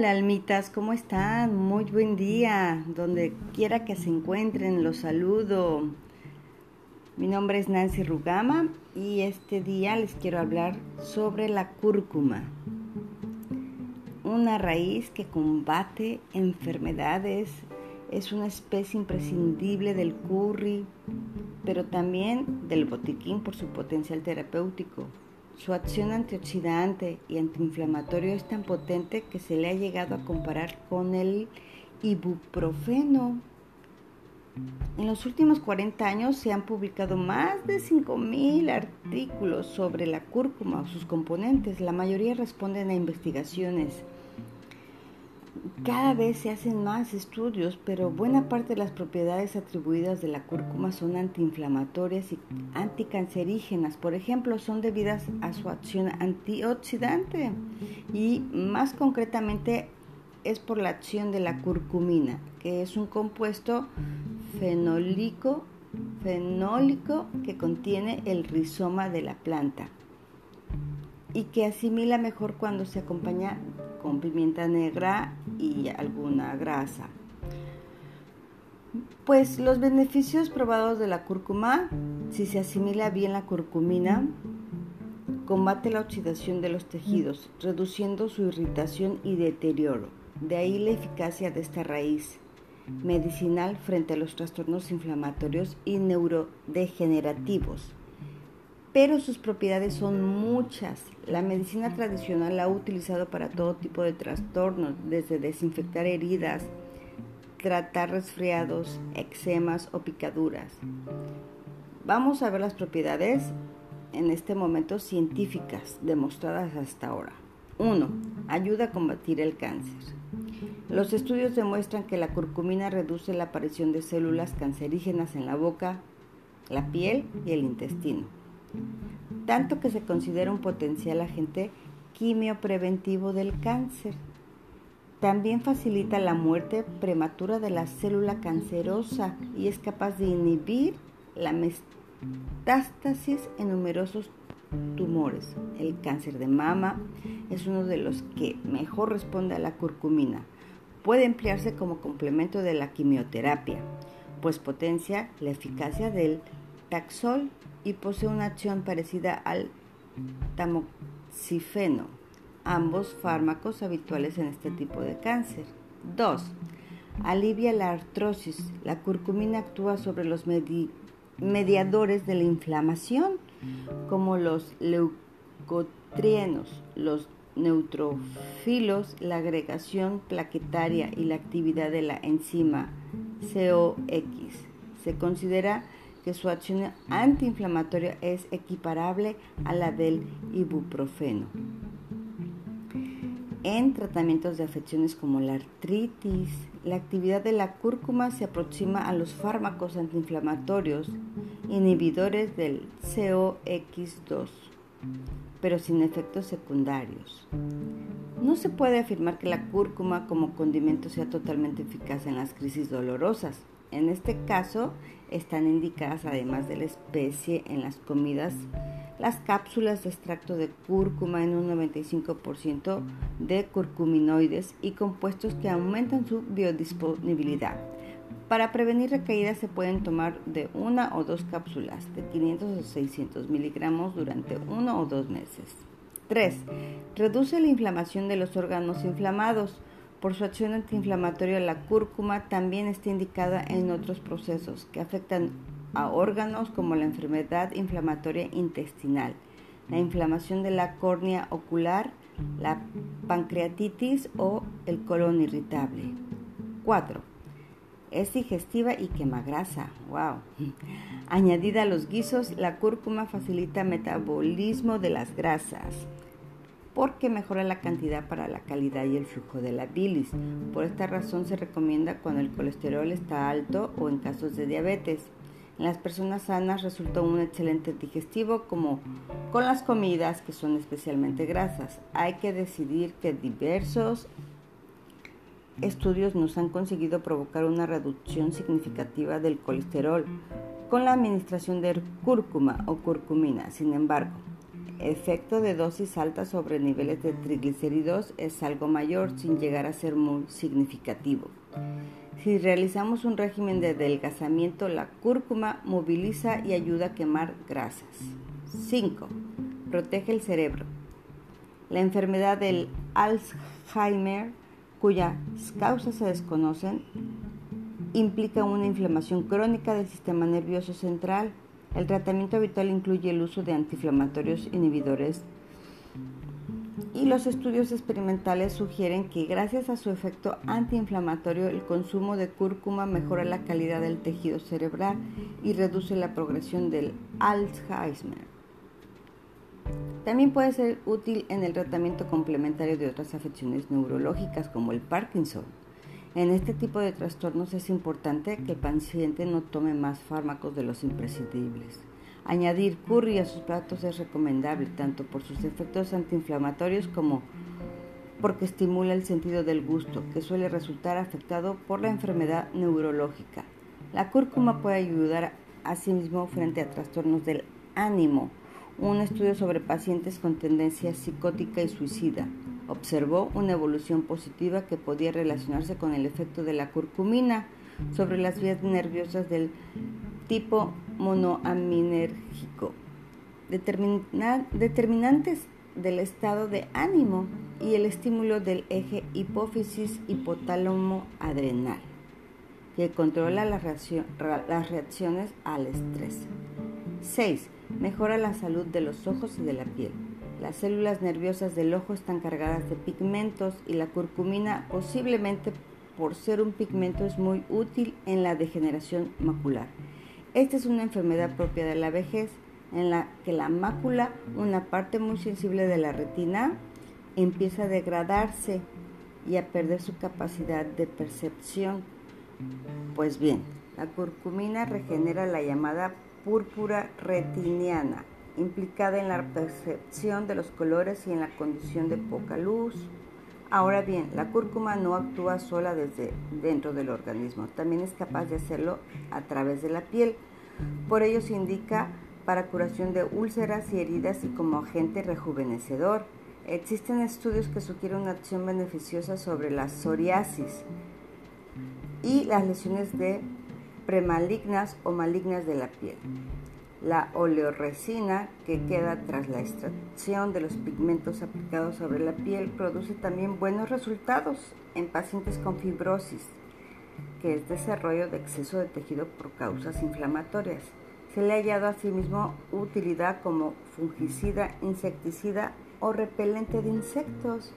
Hola almitas, ¿cómo están? Muy buen día. Donde quiera que se encuentren, los saludo. Mi nombre es Nancy Rugama y este día les quiero hablar sobre la cúrcuma. Una raíz que combate enfermedades, es una especie imprescindible del curry, pero también del botiquín por su potencial terapéutico. Su acción antioxidante y antiinflamatorio es tan potente que se le ha llegado a comparar con el ibuprofeno. En los últimos 40 años se han publicado más de 5.000 artículos sobre la cúrcuma o sus componentes. La mayoría responden a investigaciones cada vez se hacen más estudios, pero buena parte de las propiedades atribuidas de la cúrcuma son antiinflamatorias y anticancerígenas. Por ejemplo, son debidas a su acción antioxidante y más concretamente es por la acción de la curcumina, que es un compuesto fenólico, fenólico que contiene el rizoma de la planta y que asimila mejor cuando se acompaña con pimienta negra y alguna grasa. Pues los beneficios probados de la cúrcuma, si se asimila bien la curcumina, combate la oxidación de los tejidos, reduciendo su irritación y deterioro. De ahí la eficacia de esta raíz medicinal frente a los trastornos inflamatorios y neurodegenerativos pero sus propiedades son muchas. La medicina tradicional la ha utilizado para todo tipo de trastornos, desde desinfectar heridas, tratar resfriados, eczemas o picaduras. Vamos a ver las propiedades en este momento científicas demostradas hasta ahora. 1. Ayuda a combatir el cáncer. Los estudios demuestran que la curcumina reduce la aparición de células cancerígenas en la boca, la piel y el intestino tanto que se considera un potencial agente quimiopreventivo del cáncer. También facilita la muerte prematura de la célula cancerosa y es capaz de inhibir la metástasis en numerosos tumores. El cáncer de mama es uno de los que mejor responde a la curcumina. Puede emplearse como complemento de la quimioterapia, pues potencia la eficacia del taxol y posee una acción parecida al tamoxifeno, ambos fármacos habituales en este tipo de cáncer. 2. Alivia la artrosis. La curcumina actúa sobre los mediadores de la inflamación, como los leucotrienos, los neutrófilos, la agregación plaquetaria y la actividad de la enzima COX. Se considera su acción antiinflamatoria es equiparable a la del ibuprofeno. En tratamientos de afecciones como la artritis, la actividad de la cúrcuma se aproxima a los fármacos antiinflamatorios inhibidores del COX2, pero sin efectos secundarios. No se puede afirmar que la cúrcuma como condimento sea totalmente eficaz en las crisis dolorosas. En este caso, están indicadas además de la especie en las comidas las cápsulas de extracto de cúrcuma en un 95% de curcuminoides y compuestos que aumentan su biodisponibilidad. Para prevenir recaídas se pueden tomar de una o dos cápsulas de 500 o 600 miligramos durante uno o dos meses. 3. Reduce la inflamación de los órganos inflamados. Por su acción antiinflamatoria, la cúrcuma también está indicada en otros procesos que afectan a órganos como la enfermedad inflamatoria intestinal, la inflamación de la córnea ocular, la pancreatitis o el colon irritable. 4. Es digestiva y quema grasa. Wow. Añadida a los guisos, la cúrcuma facilita metabolismo de las grasas porque mejora la cantidad para la calidad y el flujo de la bilis. Por esta razón se recomienda cuando el colesterol está alto o en casos de diabetes. En las personas sanas resulta un excelente digestivo como con las comidas que son especialmente grasas. Hay que decidir que diversos estudios nos han conseguido provocar una reducción significativa del colesterol con la administración de cúrcuma o curcumina. Sin embargo, efecto de dosis alta sobre niveles de triglicéridos es algo mayor sin llegar a ser muy significativo. Si realizamos un régimen de adelgazamiento, la cúrcuma moviliza y ayuda a quemar grasas. 5. Protege el cerebro. La enfermedad del Alzheimer, cuyas causas se desconocen, implica una inflamación crónica del sistema nervioso central. El tratamiento habitual incluye el uso de antiinflamatorios inhibidores y los estudios experimentales sugieren que gracias a su efecto antiinflamatorio el consumo de cúrcuma mejora la calidad del tejido cerebral y reduce la progresión del Alzheimer. También puede ser útil en el tratamiento complementario de otras afecciones neurológicas como el Parkinson. En este tipo de trastornos es importante que el paciente no tome más fármacos de los imprescindibles. Añadir curry a sus platos es recomendable tanto por sus efectos antiinflamatorios como porque estimula el sentido del gusto, que suele resultar afectado por la enfermedad neurológica. La cúrcuma puede ayudar asimismo frente a trastornos del ánimo. Un estudio sobre pacientes con tendencia psicótica y suicida observó una evolución positiva que podía relacionarse con el efecto de la curcumina sobre las vías nerviosas del tipo monoaminérgico, determinantes del estado de ánimo y el estímulo del eje hipófisis hipotálamo adrenal, que controla las, las reacciones al estrés. 6. Mejora la salud de los ojos y de la piel. Las células nerviosas del ojo están cargadas de pigmentos y la curcumina posiblemente por ser un pigmento es muy útil en la degeneración macular. Esta es una enfermedad propia de la vejez en la que la mácula, una parte muy sensible de la retina, empieza a degradarse y a perder su capacidad de percepción. Pues bien, la curcumina regenera la llamada púrpura retiniana, implicada en la percepción de los colores y en la condición de poca luz, Ahora bien, la cúrcuma no actúa sola desde dentro del organismo, también es capaz de hacerlo a través de la piel. Por ello se indica para curación de úlceras y heridas y como agente rejuvenecedor. Existen estudios que sugieren una acción beneficiosa sobre la psoriasis y las lesiones de premalignas o malignas de la piel. La oleoresina que queda tras la extracción de los pigmentos aplicados sobre la piel produce también buenos resultados en pacientes con fibrosis, que es desarrollo de exceso de tejido por causas inflamatorias. Se le ha hallado asimismo utilidad como fungicida, insecticida o repelente de insectos.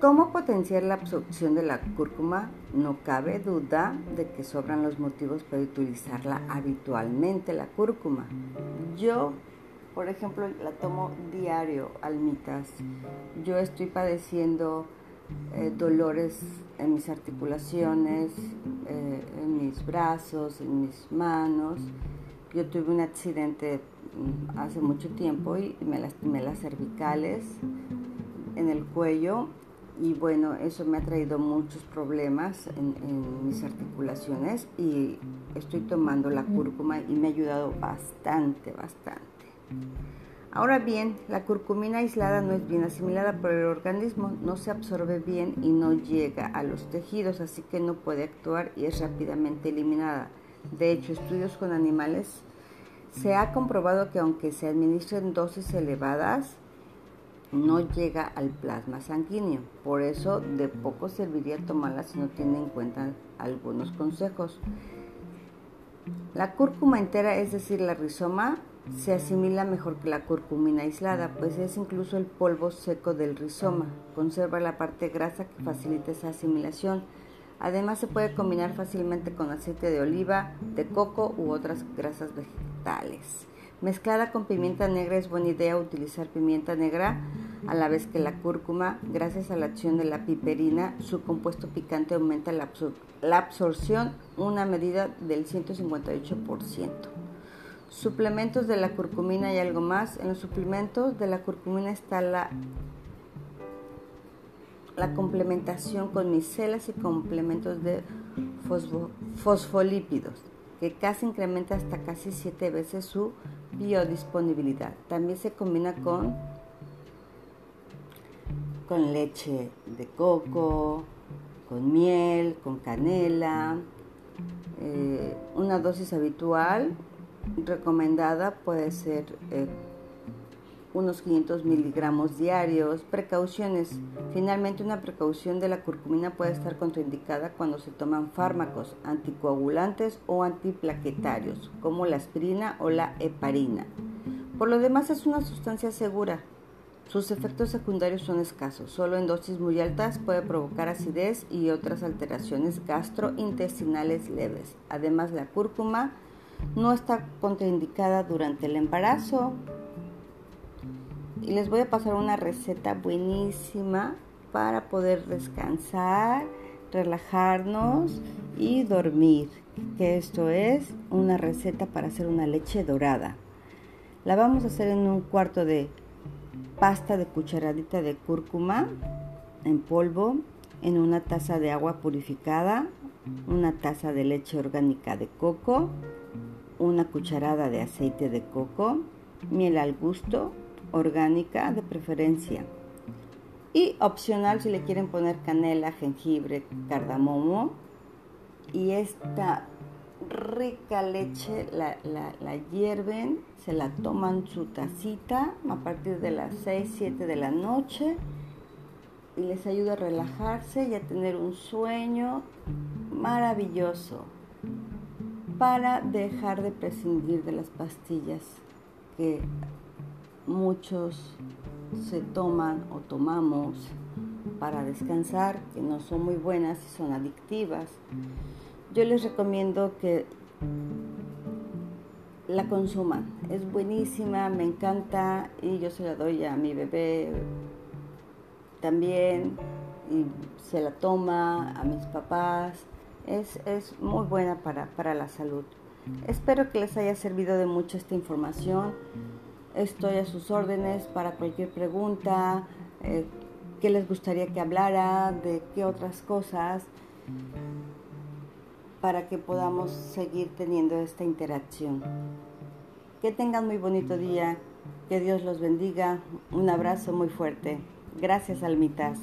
¿Cómo potenciar la absorción de la cúrcuma? No cabe duda de que sobran los motivos para utilizarla habitualmente, la cúrcuma. Yo, por ejemplo, la tomo diario, almitas. Yo estoy padeciendo eh, dolores en mis articulaciones, eh, en mis brazos, en mis manos. Yo tuve un accidente mm, hace mucho tiempo y me lastimé las cervicales en el cuello y bueno, eso me ha traído muchos problemas en, mis articulaciones y estoy tomando la cúrcuma y me ha ayudado bastante, bastante. Ahora bien, la curcumina aislada no es bien asimilada por el organismo, no se absorbe bien y no llega a los tejidos, así que no puede actuar y es rápidamente eliminada. De hecho, estudios con animales se ha comprobado que aunque se administren dosis elevadas, no llega al plasma sanguíneo. Por eso de poco serviría tomarla si no tiene en cuenta algunos consejos. La cúrcuma entera, es decir, la rizoma, se asimila mejor que la curcumina aislada, pues es incluso el polvo seco del rizoma. Conserva la parte grasa que facilita esa asimilación. Además se puede combinar fácilmente con aceite de oliva, de coco u otras grasas vegetales. Mezclada con pimienta negra es buena idea utilizar pimienta negra a la vez que la cúrcuma, gracias a la acción de la piperina, su compuesto picante aumenta la, absorción una medida del 158%. Suplementos de la curcumina y algo más. En los suplementos de la curcumina está la, la complementación con micelas y complementos de fosfolípidos, que casi incrementa hasta casi 7 veces su biodisponibilidad. También se combina con, con leche de coco, con miel, con canela. Eh, una dosis habitual recomendada puede ser eh, unos 500 miligramos diarios. Precauciones. Finalmente, una precaución de la curcumina puede estar contraindicada cuando se toman fármacos anticoagulantes o antiplaquetarios, como la aspirina o la heparina. Por lo demás, es una sustancia segura. Sus efectos secundarios son escasos. Solo en dosis muy altas puede provocar acidez y otras alteraciones gastrointestinales leves. Además, la cúrcuma no está contraindicada durante el embarazo, y les voy a pasar una receta buenísima para poder descansar, relajarnos y dormir. Que esto es una receta para hacer una leche dorada. La vamos a hacer en un cuarto de pasta de cucharadita de cúrcuma en polvo, en una taza de agua purificada, una taza de leche orgánica de coco, una cucharada de aceite de coco, miel al gusto, orgánica de preferencia. Y opcional si le quieren poner canela, jengibre, cardamomo. Y esta rica leche la, la, hierven, se la toman su tacita a partir de las 6, 7 de la noche y les ayuda a relajarse y a tener un sueño maravilloso para dejar de prescindir de las pastillas que muchos se toman o tomamos para descansar, que no son muy buenas y son adictivas. Yo les recomiendo que la consuman. Es buenísima, me encanta y yo se la doy a mi bebé también y se la toma a mis papás. Es, es muy buena para, para la salud. Espero que les haya servido de mucho esta información. Estoy a sus órdenes para cualquier pregunta, eh, qué les gustaría que hablara, de qué otras cosas, para que podamos seguir teniendo esta interacción. Que tengan muy bonito día, que Dios los bendiga, un abrazo muy fuerte. Gracias, almitas.